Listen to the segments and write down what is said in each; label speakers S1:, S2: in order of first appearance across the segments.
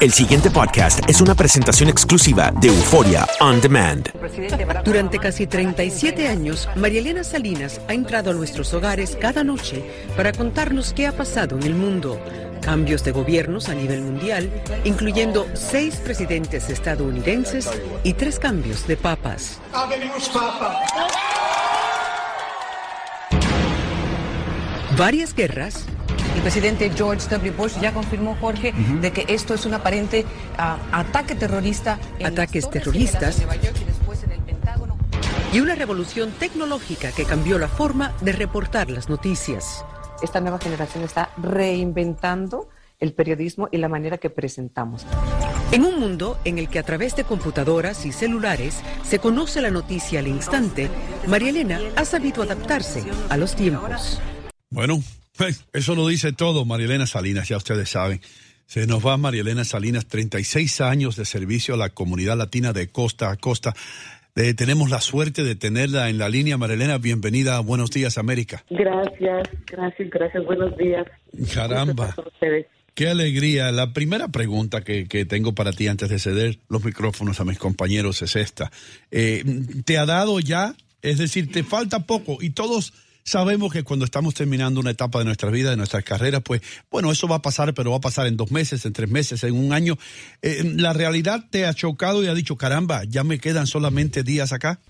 S1: El siguiente podcast es una presentación exclusiva de Euforia On Demand.
S2: Durante casi 37 años, María Elena Salinas ha entrado a nuestros hogares cada noche para contarnos qué ha pasado en el mundo. Cambios de gobiernos a nivel mundial, incluyendo seis presidentes estadounidenses y tres cambios de papas. Varias guerras
S3: el presidente George W. Bush ya confirmó, Jorge, de que esto es un aparente ah, ataque terrorista.
S2: Ataques terroristas. Y una revolución tecnológica que cambió la forma de reportar las noticias.
S3: Esta nueva generación está reinventando el periodismo y la manera que presentamos.
S2: En un mundo en el que a través de computadoras y celulares se conoce la noticia al instante, María Elena ha sabido adaptarse a los tiempos.
S4: Bueno, eso lo dice todo, Marielena Salinas, ya ustedes saben. Se nos va Marielena Salinas, 36 años de servicio a la comunidad latina de costa a costa. Eh, tenemos la suerte de tenerla en la línea. Marilena, bienvenida a Buenos Días, América.
S5: Gracias, gracias, gracias. Buenos días.
S4: Caramba. Qué alegría. La primera pregunta que, tengo para ti antes de ceder los micrófonos a mis compañeros es esta. Eh, ¿Te ha dado ya? Es decir, te falta poco y todos Sabemos que cuando estamos terminando una etapa de nuestra vida, de nuestra carrera, pues bueno, eso va a pasar, pero va a pasar en dos meses, en tres meses, en un año. Eh, ¿La realidad te ha chocado y ha dicho, caramba, ya me quedan solamente días acá?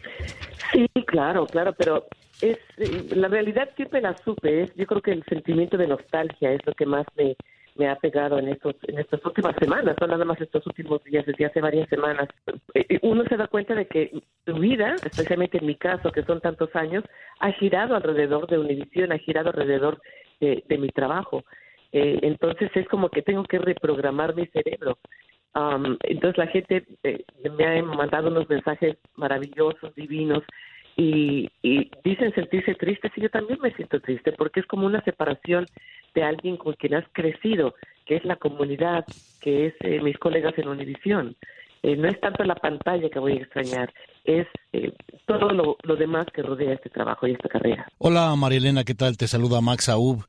S5: Sí, claro, claro, pero es eh, la realidad siempre la supe. Es, yo creo que el sentimiento de nostalgia es lo que más me, me ha pegado en estos en estas últimas semanas, no nada más estos últimos días, desde hace varias semanas. Eh, eh, uno se da cuenta de que su vida, especialmente en mi caso, que son tantos años, ha girado alrededor de Univision, ha girado alrededor de, mi trabajo. Eh, entonces es como que tengo que reprogramar mi cerebro. Um, entonces la gente me ha mandado unos mensajes maravillosos, divinos, y, y, dicen sentirse tristes y yo también me siento triste porque es como una separación de alguien con quien has crecido, que es la comunidad, que es eh, mis colegas en Univisión. Eh, no es tanto la pantalla que voy a extrañar, es eh, todo lo, lo, demás que rodea este trabajo y esta carrera.
S6: Hola Marielena, ¿qué tal? Te saluda Max Aub.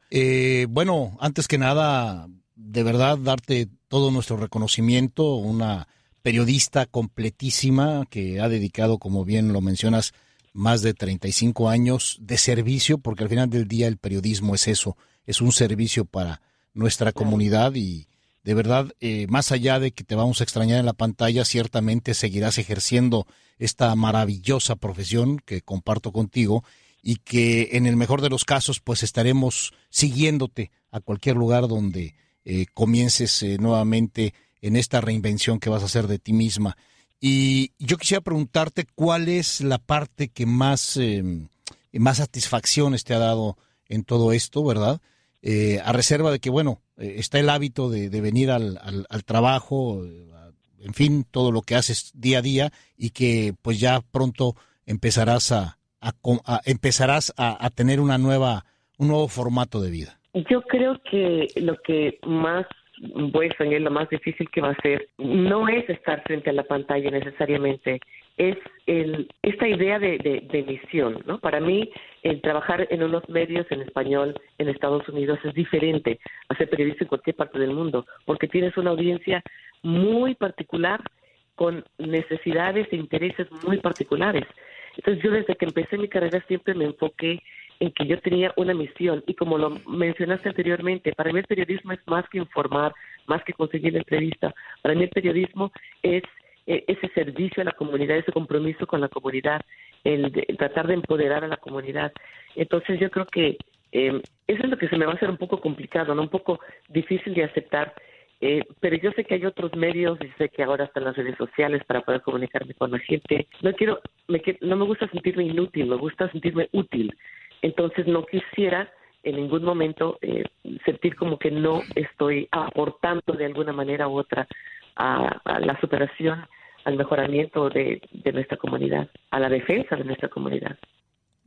S6: bueno, antes que nada, de verdad darte todo nuestro reconocimiento, una periodista completísima que ha dedicado, como bien lo mencionas, más de 35 años de servicio, porque al final del día el periodismo es eso, es un servicio para nuestra comunidad y de verdad, eh, más allá de que te vamos a extrañar en la pantalla, ciertamente seguirás ejerciendo esta maravillosa profesión que comparto contigo y que en el mejor de los casos pues estaremos siguiéndote a cualquier lugar donde eh, comiences eh, nuevamente en esta reinvención que vas a hacer de ti misma. Y yo quisiera preguntarte cuál es la parte que más, em, más satisfacciones te ha dado en todo esto, ¿verdad? Eh, a reserva de que, bueno, eh, está el hábito de, venir al, al, trabajo, eh, en fin, todo lo que haces día a día y que pues ya pronto empezarás a, empezarás a, a tener una nueva, un nuevo formato de vida.
S5: Yo creo que lo que más a extrañar lo más difícil que va a ser, no es estar frente a la pantalla necesariamente, es el, esta idea de, de, misión, ¿no? Para mí, el trabajar en unos medios en español en Estados Unidos es diferente a ser periodista en cualquier parte del mundo, porque tienes una audiencia muy particular con necesidades e intereses muy particulares. Entonces yo desde que empecé mi carrera siempre me enfoqué en que yo tenía una misión y como lo mencionaste anteriormente, para mí el periodismo es más que informar, más que conseguir la entrevista, para mí el periodismo es eh, ese servicio a la comunidad, ese compromiso con la comunidad, el, tratar de empoderar a la comunidad. Entonces yo creo que eh, eso es lo que se me va a hacer un poco complicado, ¿no? un poco difícil de aceptar. Eh, pero yo sé que hay otros medios y sé que ahora están las redes sociales para poder comunicarme con la gente. No quiero, me, no me gusta sentirme inútil, me gusta sentirme útil. Entonces no quisiera en ningún momento eh, sentir como que no estoy aportando de alguna manera u otra a, la superación, al mejoramiento de, nuestra comunidad, a la defensa de nuestra comunidad.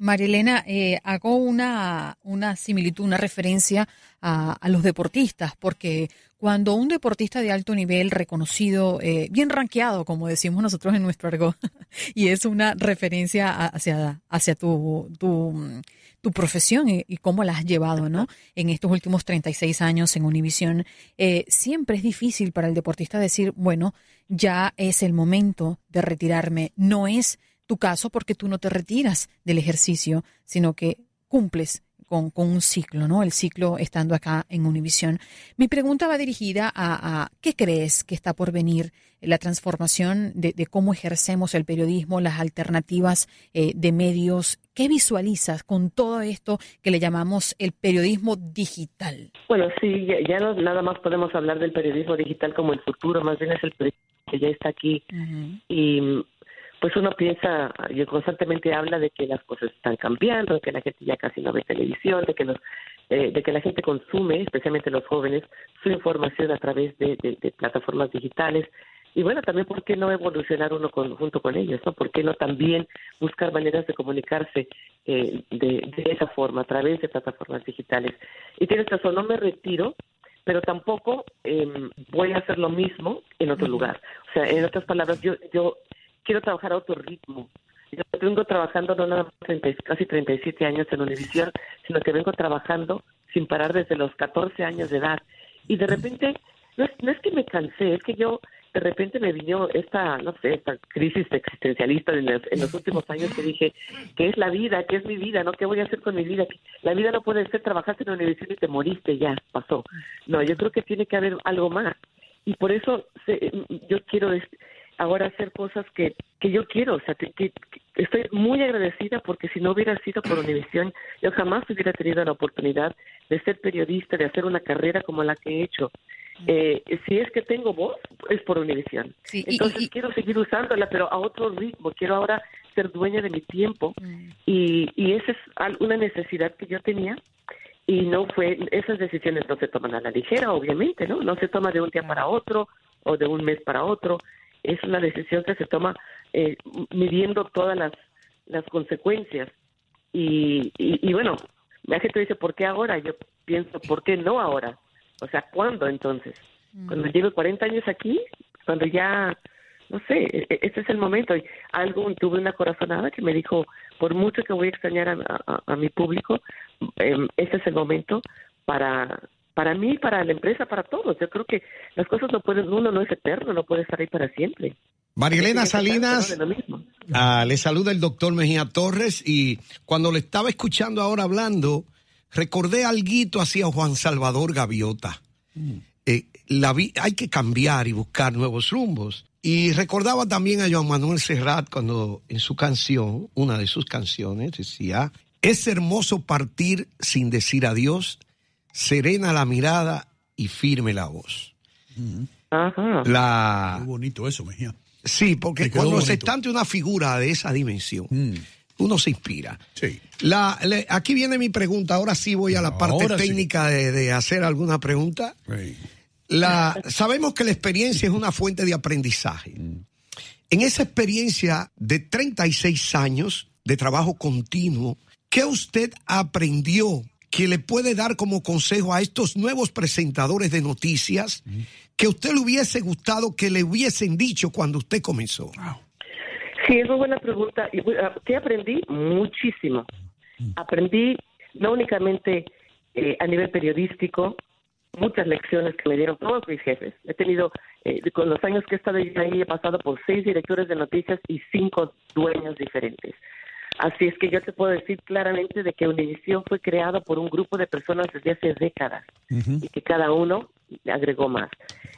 S7: Marilena, eh, hago una, una similitud, una referencia a, los deportistas, porque cuando un deportista de alto nivel, reconocido, eh, bien rankeado, como decimos nosotros en nuestro argot, y es una referencia hacia, hacia tu, tu, tu profesión y, cómo la has llevado, ¿no? En estos últimos 36 años en Univisión, eh, siempre es difícil para el deportista decir, bueno, ya es el momento de retirarme. No es tu caso porque tú no te retiras del ejercicio, sino que cumples con, un ciclo, ¿no? El ciclo estando acá en Univisión. Mi pregunta va dirigida a, qué crees que está por venir la transformación de, cómo ejercemos el periodismo, las alternativas eh, de medios. ¿Qué visualizas con todo esto que le llamamos el periodismo digital?
S5: Bueno, sí, ya, no nada más podemos hablar del periodismo digital como el futuro, más bien es el periodismo que ya está aquí. Y pues uno piensa, yo constantemente habla de que las cosas están cambiando, de que la gente ya casi no ve televisión, de que los, eh, de que la gente consume, especialmente los jóvenes, su información a través de, plataformas digitales. Y bueno, también por qué no evolucionar uno junto con ellos, ¿no? ¿Por qué no también buscar maneras de comunicarse eh, de, esa forma, a través de plataformas digitales? Y tienes razón, no me retiro, pero tampoco em, voy a hacer lo mismo en otro lugar. O sea, en otras palabras, yo, yo quiero trabajar a otro ritmo. Yo vengo trabajando no nada más casi 37 años en Univisión, sino que vengo trabajando sin parar desde los 14 años de edad. Y de repente, no es, no es que me cansé, es que yo de repente me vino esta, no sé, esta crisis existencialista en los, en los, últimos años que dije, ¿qué es la vida? ¿Qué es mi vida? ¿No? ¿Qué voy a hacer con mi vida? La vida no puede ser trabajaste en la universidad y te moriste, ya, pasó. No, yo creo que tiene que haber algo más. Y por eso yo quiero ahora hacer cosas que, que yo quiero. O sea, que, estoy muy agradecida porque si no hubiera sido por Univisión, yo jamás hubiera tenido la oportunidad de ser periodista, de hacer una carrera como la que he hecho. Eh, si es que tengo voz, es por Univisión. Entonces quiero seguir usándola, pero a otro ritmo. Quiero ahora ser dueña de mi tiempo. Mm. Y, y esa es una necesidad que yo tenía y no fue esas decisiones no se toman a la ligera obviamente no no se toma de un día para otro o de un mes para otro es una decisión que se toma eh, midiendo todas las, las consecuencias. Y, y, bueno, la gente dice, ¿por qué ahora? Yo pienso, ¿por qué no ahora? O sea, ¿cuándo entonces? Mm. Cuando llevo 40 años aquí, cuando ya, no sé, e, e, este es el momento. Y algo, tuve una corazonada que me dijo, por mucho que voy a extrañar a, a, mi público, eh, este es el momento para para mí, para la empresa, para todos. Yo creo que las cosas no pueden, uno no es eterno, no puede estar ahí para siempre.
S8: Marilena Salinas, ah, le saluda el doctor Mejía Torres y cuando le estaba escuchando ahora hablando, recordé algo hacia Juan Salvador Gaviota. Mm. Eh, la hay que cambiar y buscar nuevos rumbos. Y recordaba también a Joan Manuel Serrat cuando en su canción, una de sus canciones, decía, es hermoso partir sin decir adiós serena la mirada y firme la voz.
S5: Ajá.
S8: La...
S4: Muy bonito eso, Mejía.
S8: Sí, porque cuando se está ante una figura de esa dimensión, mm. uno se inspira.
S4: Sí.
S8: La, aquí viene mi pregunta, ahora sí voy a la parte técnica de, hacer alguna pregunta. La, sabemos que la experiencia es una fuente de aprendizaje. Mm. En esa experiencia de 36 años de trabajo continuo, ¿qué usted aprendió que le puede dar como consejo a estos nuevos presentadores de noticias que usted le hubiese gustado que le hubiesen dicho cuando usted comenzó?
S5: Sí, es una buena pregunta. ¿Qué aprendí? Muchísimo. Aprendí no únicamente eh, a nivel periodístico, muchas lecciones que me dieron todos mis jefes. He tenido, eh, con los años que he estado ahí, he pasado por seis directores de noticias y cinco dueños diferentes. Así es que yo te puedo decir claramente de que Univisión fue creado por un grupo de personas desde hace décadas y que cada uno agregó más.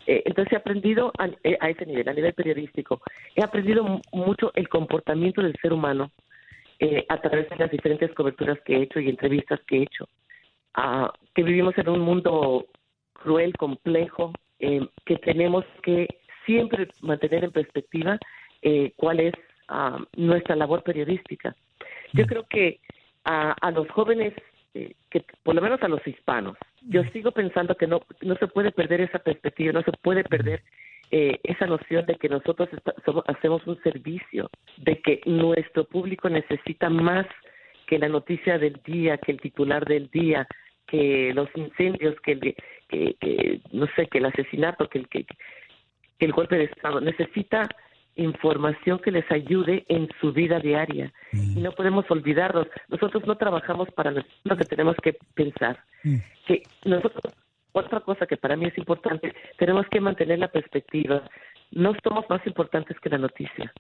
S5: Eh, entonces he aprendido eh, a, ese nivel, a nivel periodístico, he aprendido mucho el comportamiento del ser humano eh, a través de las diferentes coberturas que he hecho y entrevistas que he hecho. Ah, que vivimos en un mundo cruel, complejo, que tenemos que siempre mantener en perspectiva cuál es nuestra labor periodística. Yo creo que a, los jóvenes, eh, que por lo menos a los hispanos, yo sigo pensando que no, no se puede perder esa perspectiva, no se puede perder eh, esa noción de que nosotros hacemos un servicio, de que nuestro público necesita más que la noticia del día, que el titular del día, que los incendios, que, que, que no sé, que el asesinato, que el, que, que el golpe de Estado. Necesita información que les ayude en su vida diaria. Y no podemos olvidarnos, nosotros no trabajamos para lo que tenemos que pensar. Que nosotros, otra cosa que para mí es importante, tenemos que mantener la perspectiva. No somos más importantes que la noticia.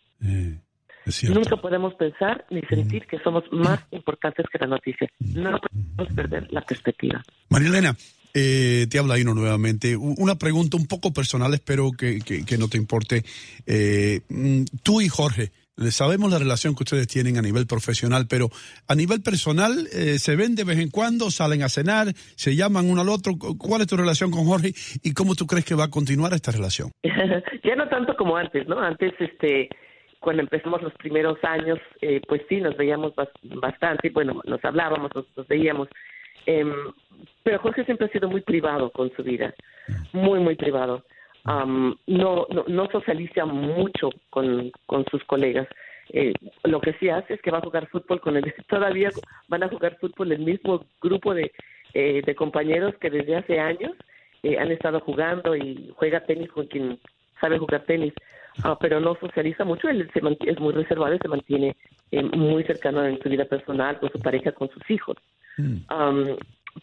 S5: Nunca podemos pensar ni sentir que somos más importantes que la noticia. No podemos perder la perspectiva.
S4: María Elena, eh, te habla Ino nuevamente. Una pregunta un poco personal, espero que, no te importe. Eh, mm, tú y Jorge, sabemos la relación que ustedes tienen a nivel profesional, pero a nivel personal, eh, ¿se ven de vez en cuando? ¿Salen a cenar? ¿Se llaman uno al otro? ¿Cuál es tu relación con Jorge y cómo tú crees que va a continuar esta relación?
S5: ya no tanto como antes, ¿no? Antes, este cuando empezamos los primeros años, pues sí, nos veíamos bastante, bueno, nos hablábamos, nos veíamos, Em, pero Jorge siempre ha sido muy privado con su vida, muy, muy privado. no, no, no socializa mucho con, con sus colegas. Eh, lo que sí hace es que va a jugar fútbol con él. Todavía van a jugar fútbol el mismo grupo de, eh, de compañeros que desde hace años eh, han estado jugando y juega tenis con quien sabe jugar tenis, ah, pero no socializa mucho. Él se es muy reservado y se mantiene muy cercano en su vida personal, con su pareja, con sus hijos. Mm.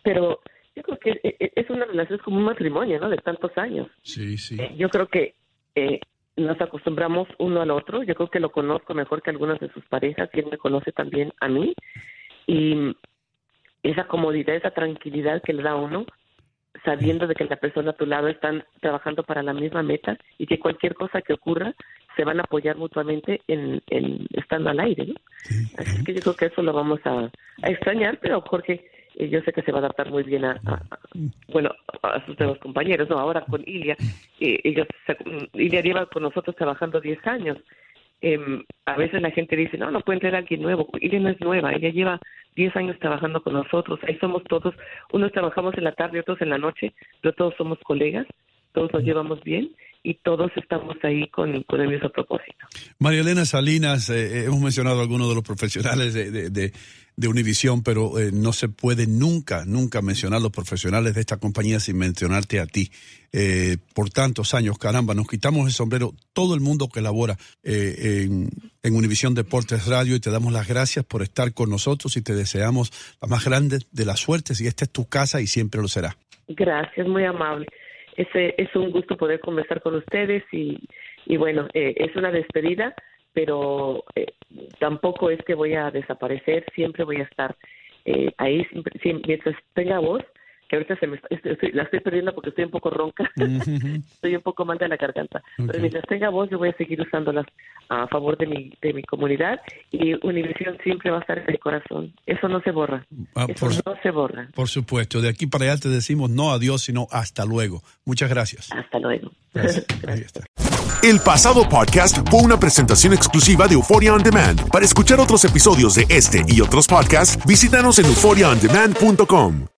S5: pero yo creo que e, e, es una relación como un matrimonio, ¿no? De tantos años.
S4: Sí, sí.
S5: Eh, yo creo que eh, nos acostumbramos uno al otro. Yo creo que lo conozco mejor que algunas de sus parejas y él me conoce también a mí. Y esa comodidad, esa tranquilidad que le da a uno, sabiendo de que la persona a tu lado están trabajando para la misma meta y que cualquier cosa que ocurra se van a apoyar mutuamente en, estando al aire. ¿no? Así que yo creo que eso lo vamos a, extrañar, pero Jorge eh, yo sé que se va a adaptar muy bien a, bueno a sus nuevos compañeros no ahora con Ilia eh, ellos Ilia lleva con nosotros trabajando 10 años. Eh, a veces la gente dice no no puede entrar alguien nuevo Ilia no es nueva ella lleva 10 años trabajando con nosotros. Ahí somos todos unos trabajamos en la tarde otros en la noche pero todos somos colegas todos nos llevamos bien y todos estamos ahí con, el mismo propósito.
S4: María Elena Salinas, eh, eh, hemos mencionado a algunos de los profesionales de, de, de, Univisión, pero eh, no se puede nunca, nunca mencionar los profesionales de esta compañía sin mencionarte a ti. por tantos años, caramba, nos quitamos el sombrero todo el mundo que labora en, en Univisión Deportes Radio y te damos las gracias por estar con nosotros y te deseamos la más grande de las suertes y esta es tu casa y siempre lo será.
S5: Gracias, muy amable es, es un gusto poder conversar con ustedes y, y bueno, eh, es una despedida, pero eh, tampoco es que voy a desaparecer, siempre voy a estar eh, ahí, siempre, mientras tenga voz, que ahorita se me, la estoy perdiendo porque estoy un poco ronca, estoy un poco mal de la garganta, pero mientras tenga voz yo voy a seguir usándolas a favor de mi, de mi comunidad y Univision siempre va a estar en el corazón, eso no se borra, ah, eso no se borra.
S4: Por supuesto, de aquí para allá te decimos no adiós, sino hasta luego. Muchas gracias.
S5: Hasta luego.
S1: El pasado podcast fue una presentación exclusiva de Euphoria On Demand. Para escuchar otros episodios de este y otros podcasts, visítanos en euphoriaondemand.com.